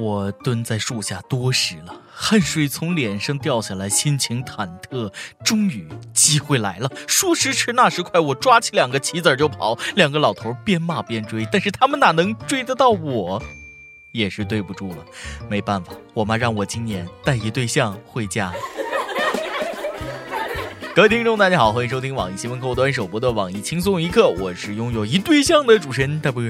我蹲在树下多时了，汗水从脸上掉下来，心情忐忑。终于机会来了，说时迟那时快，我抓起两个棋子就跑。两个老头边骂边追，但是他们哪能追得到我？也是对不住了，没办法，我妈让我今年带一对象回家。各位听众，大家好，欢迎收听网易新闻客户端首播的网易轻松一刻，我是拥有一对象的主持人大波。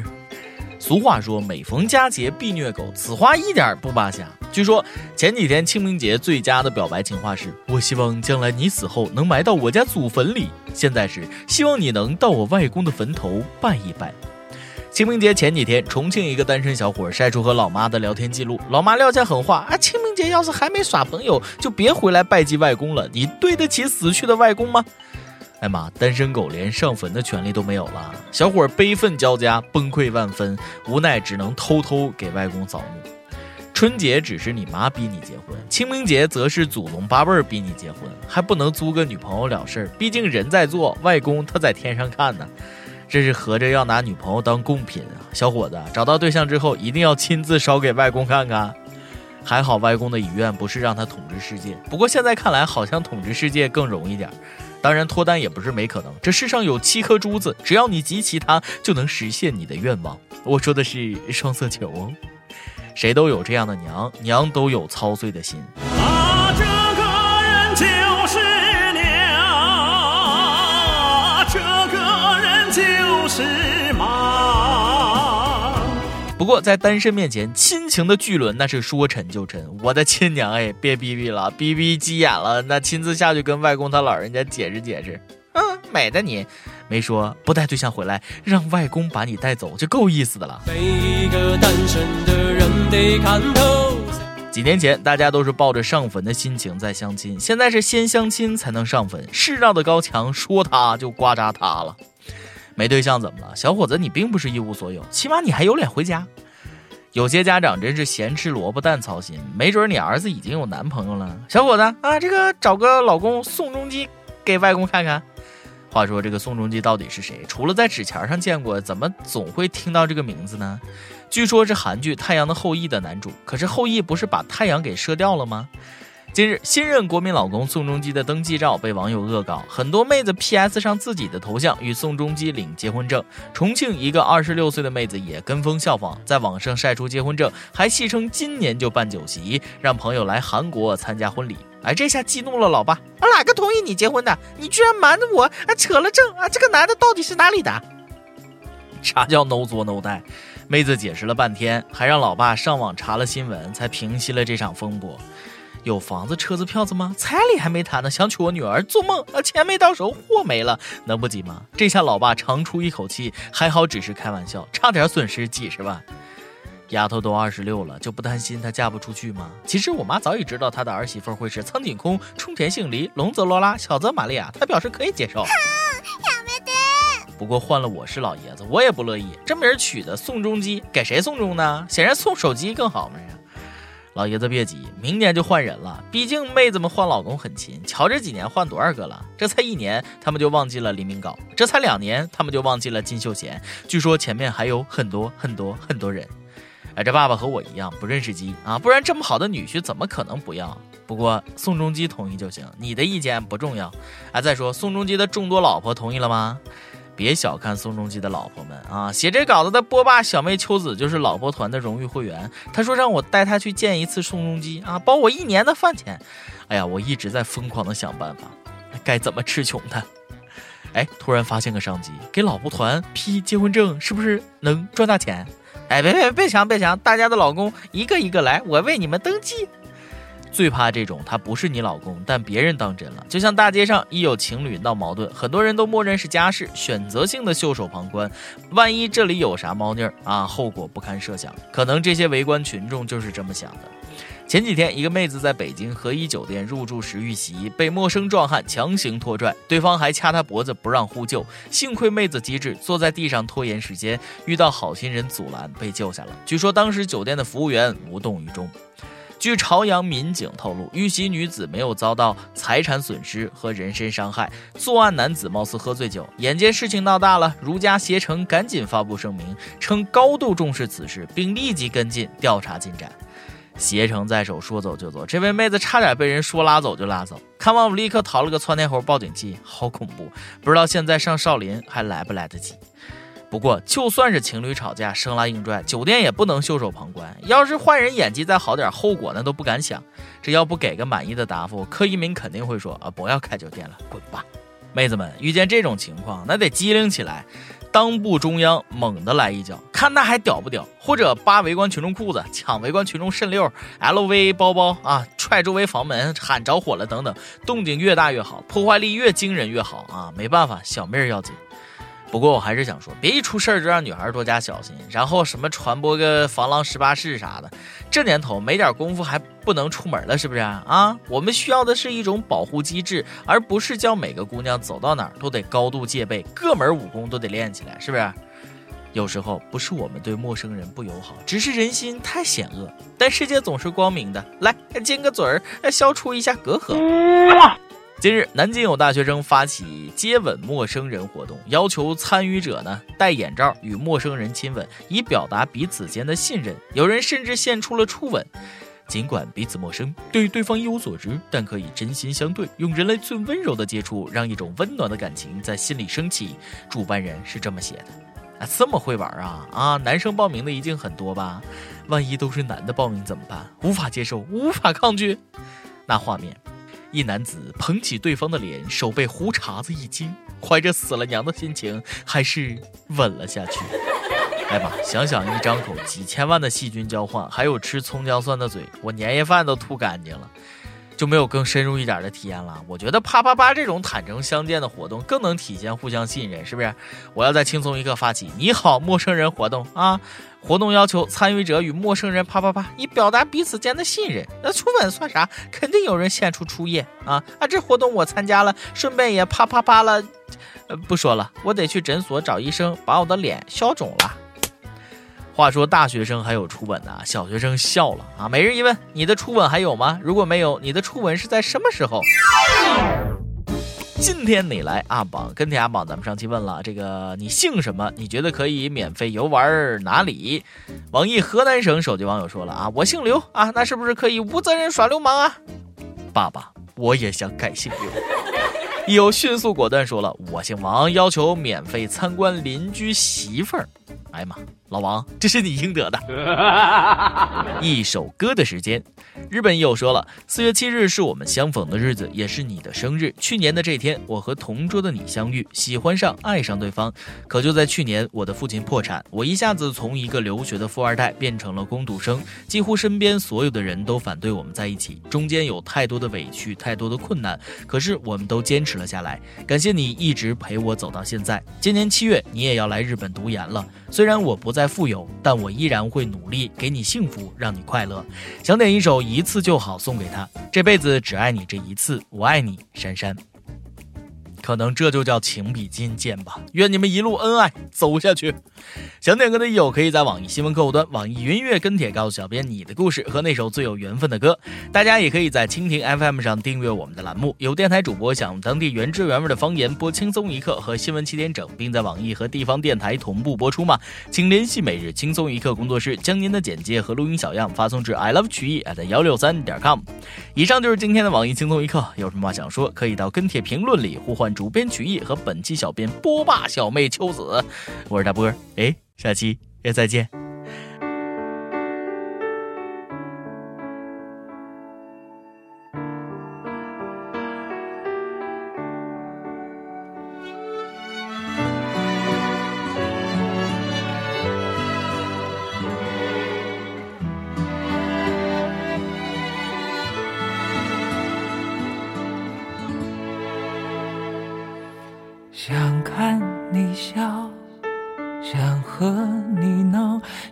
俗话说，每逢佳节必虐狗，此话一点不扒瞎。据说前几天清明节最佳的表白情话是：我希望将来你死后能埋到我家祖坟里。现在是希望你能到我外公的坟头拜一拜。清明节前几天，重庆一个单身小伙晒出和老妈的聊天记录，老妈撂下狠话啊：清明节要是还没耍朋友，就别回来拜祭外公了。你对得起死去的外公吗？哎妈，单身狗连上坟的权利都没有了，小伙悲愤交加，崩溃万分，无奈只能偷偷给外公扫墓。春节只是你妈逼你结婚，清明节则是祖宗八辈儿逼你结婚，还不能租个女朋友了事儿，毕竟人在做，外公他在天上看呢。这是合着要拿女朋友当贡品啊！小伙子找到对象之后，一定要亲自烧给外公看看。还好外公的遗愿不是让他统治世界，不过现在看来好像统治世界更容易点儿。当然脱单也不是没可能，这世上有七颗珠子，只要你集齐它，就能实现你的愿望。我说的是双色球哦。谁都有这样的娘，娘都有操碎的心。过在单身面前，亲情的巨轮那是说沉就沉。我的亲娘哎，别逼逼了，逼逼急眼了，那亲自下去跟外公他老人家解释解释。嗯，美的你，没说不带对象回来，让外公把你带走就够意思的了。每个单身的人得看透。几年前，大家都是抱着上坟的心情在相亲，现在是先相亲才能上坟。世上的高墙说塌就刮扎塌了。没对象怎么了，小伙子？你并不是一无所有，起码你还有脸回家。有些家长真是咸吃萝卜淡操心，没准你儿子已经有男朋友了。小伙子啊，这个找个老公宋仲基给外公看看。话说这个宋仲基到底是谁？除了在纸钱上见过，怎么总会听到这个名字呢？据说是韩剧《太阳的后裔》的男主，可是后裔不是把太阳给射掉了吗？近日，新任国民老公宋仲基的登记照被网友恶搞，很多妹子 P.S 上自己的头像与宋仲基领结婚证。重庆一个二十六岁的妹子也跟风效仿，在网上晒出结婚证，还戏称今年就办酒席，让朋友来韩国参加婚礼。哎，这下激怒了老爸，啊，哪个同意你结婚的？你居然瞒着我，还，扯了证啊！这个男的到底是哪里的？啥叫 no 作 no 带？妹子解释了半天，还让老爸上网查了新闻，才平息了这场风波。有房子、车子、票子吗？彩礼还没谈呢，想娶我女儿，做梦啊！钱没到手，货没了，能不急吗？这下老爸长出一口气，还好只是开玩笑，差点损失几十万。丫头都二十六了，就不担心她嫁不出去吗？其实我妈早已知道她的儿媳妇会是苍井空、冲田杏梨、龙泽罗拉、小泽玛利亚，她表示可以接受。不过换了我是老爷子，我也不乐意。这名取的宋仲基，给谁送终呢？显然送手机更好嘛呀！老爷子别急，明年就换人了。毕竟妹子们换老公很勤，瞧这几年换多少个了。这才一年，他们就忘记了黎明镐；这才两年，他们就忘记了金秀贤。据说前面还有很多很多很多人。哎，这爸爸和我一样不认识鸡啊，不然这么好的女婿怎么可能不要？不过宋仲基同意就行，你的意见不重要。啊，再说宋仲基的众多老婆同意了吗？别小看宋仲基的老婆们啊！写这稿子的波霸小妹秋子就是老婆团的荣誉会员。她说让我带她去见一次宋仲基啊，包我一年的饭钱。哎呀，我一直在疯狂的想办法，该怎么吃穷他？哎，突然发现个商机，给老婆团批结婚证，是不是能赚大钱？哎，别别别抢别抢，大家的老公一个一个来，我为你们登记。最怕这种，他不是你老公，但别人当真了。就像大街上一有情侣闹矛盾，很多人都默认是家事，选择性的袖手旁观。万一这里有啥猫腻儿啊，后果不堪设想。可能这些围观群众就是这么想的。前几天，一个妹子在北京和颐酒店入住时遇袭，被陌生壮汉强行拖拽，对方还掐她脖子不让呼救。幸亏妹子机智，坐在地上拖延时间，遇到好心人阻拦，被救下了。据说当时酒店的服务员无动于衷。据朝阳民警透露，遇袭女子没有遭到财产损失和人身伤害，作案男子貌似喝醉酒。眼见事情闹大了，如家携程赶紧发布声明，称高度重视此事，并立即跟进调查进展。携程在手，说走就走，这位妹子差点被人说拉走就拉走。看完我立刻逃了个窜天猴报警器，好恐怖！不知道现在上少林还来不来得及。不过就算是情侣吵架生拉硬拽，酒店也不能袖手旁观。要是坏人演技再好点，后果那都不敢想。这要不给个满意的答复，柯一鸣肯定会说啊，不要开酒店了，滚吧。妹子们遇见这种情况，那得机灵起来。裆部中央猛地来一脚，看他还屌不屌？或者扒围观群众裤子，抢围观群众肾溜，LV 包包啊，踹周围房门，喊着火了等等，动静越大越好，破坏力越惊人越好啊！没办法，小命要紧。不过我还是想说，别一出事儿就让女孩多加小心，然后什么传播个防狼十八式啥的，这年头没点功夫还不能出门了，是不是啊？我们需要的是一种保护机制，而不是叫每个姑娘走到哪儿都得高度戒备，各门武功都得练起来，是不是？有时候不是我们对陌生人不友好，只是人心太险恶。但世界总是光明的，来亲个嘴儿，消除一下隔阂。近日，南京有大学生发起接吻陌生人活动，要求参与者呢戴眼罩与陌生人亲吻，以表达彼此间的信任。有人甚至献出了初吻。尽管彼此陌生，对对方一无所知，但可以真心相对，用人类最温柔的接触，让一种温暖的感情在心里升起。主办人是这么写的。啊，这么会玩啊啊！男生报名的一定很多吧？万一都是男的报名怎么办？无法接受，无法抗拒。那画面。一男子捧起对方的脸，手被胡茬子一惊，怀着死了娘的心情，还是吻了下去。来吧，想想一张口几千万的细菌交换，还有吃葱姜蒜的嘴，我年夜饭都吐干净了。就没有更深入一点的体验了。我觉得啪啪啪这种坦诚相见的活动更能体现互相信任，是不是？我要在轻松一刻发起“你好，陌生人”活动啊！活动要求参与者与陌生人啪啪啪，以表达彼此间的信任。那初吻算啥？肯定有人献出初夜啊！啊，这活动我参加了，顺便也啪啪啪了。呃，不说了，我得去诊所找医生把我的脸消肿了。话说大学生还有初吻呢，小学生笑了啊！每日一问，你的初吻还有吗？如果没有，你的初吻是在什么时候？今天你来阿榜跟天阿榜，咱们上期问了这个你姓什么？你觉得可以免费游玩哪里？网易河南省手机网友说了啊，我姓刘啊，那是不是可以无责任耍流氓啊？爸爸，我也想改姓刘。有迅速果断说了，我姓王，要求免费参观邻居媳妇儿。哎呀妈！老王，这是你应得的。一首歌的时间，日本友说了，四月七日是我们相逢的日子，也是你的生日。去年的这天，我和同桌的你相遇，喜欢上，爱上对方。可就在去年，我的父亲破产，我一下子从一个留学的富二代变成了工读生，几乎身边所有的人都反对我们在一起，中间有太多的委屈，太多的困难，可是我们都坚持了下来。感谢你一直陪我走到现在。今年七月，你也要来日本读研了，虽然我不在。再富有，但我依然会努力给你幸福，让你快乐。想点一首《一次就好》送给他，这辈子只爱你这一次，我爱你，珊珊。可能这就叫情比金坚吧。愿你们一路恩爱走下去。想点歌的友可以在网易新闻客户端、网易云音乐跟帖告诉小编你的故事和那首最有缘分的歌。大家也可以在蜻蜓 FM 上订阅我们的栏目。有电台主播想用当地原汁原味的方言播轻松一刻和新闻七点整，并在网易和地方电台同步播出吗？请联系每日轻松一刻工作室，将您的简介和录音小样发送至 i love 曲艺 at 幺六三点 com。以上就是今天的网易轻松一刻。有什么话想说，可以到跟帖评论里呼唤。主编曲艺和本期小编波霸小妹秋子，我是大波，哎，下期也再见。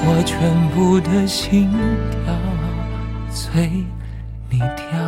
我全部的心跳随你跳？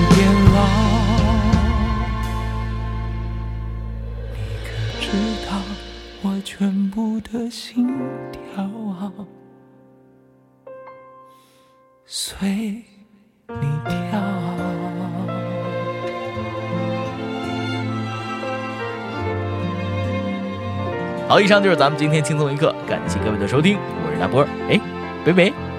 的心跳随你跳。好，以上就是咱们今天轻松一刻，感谢各位的收听，我是大波，哎，北北。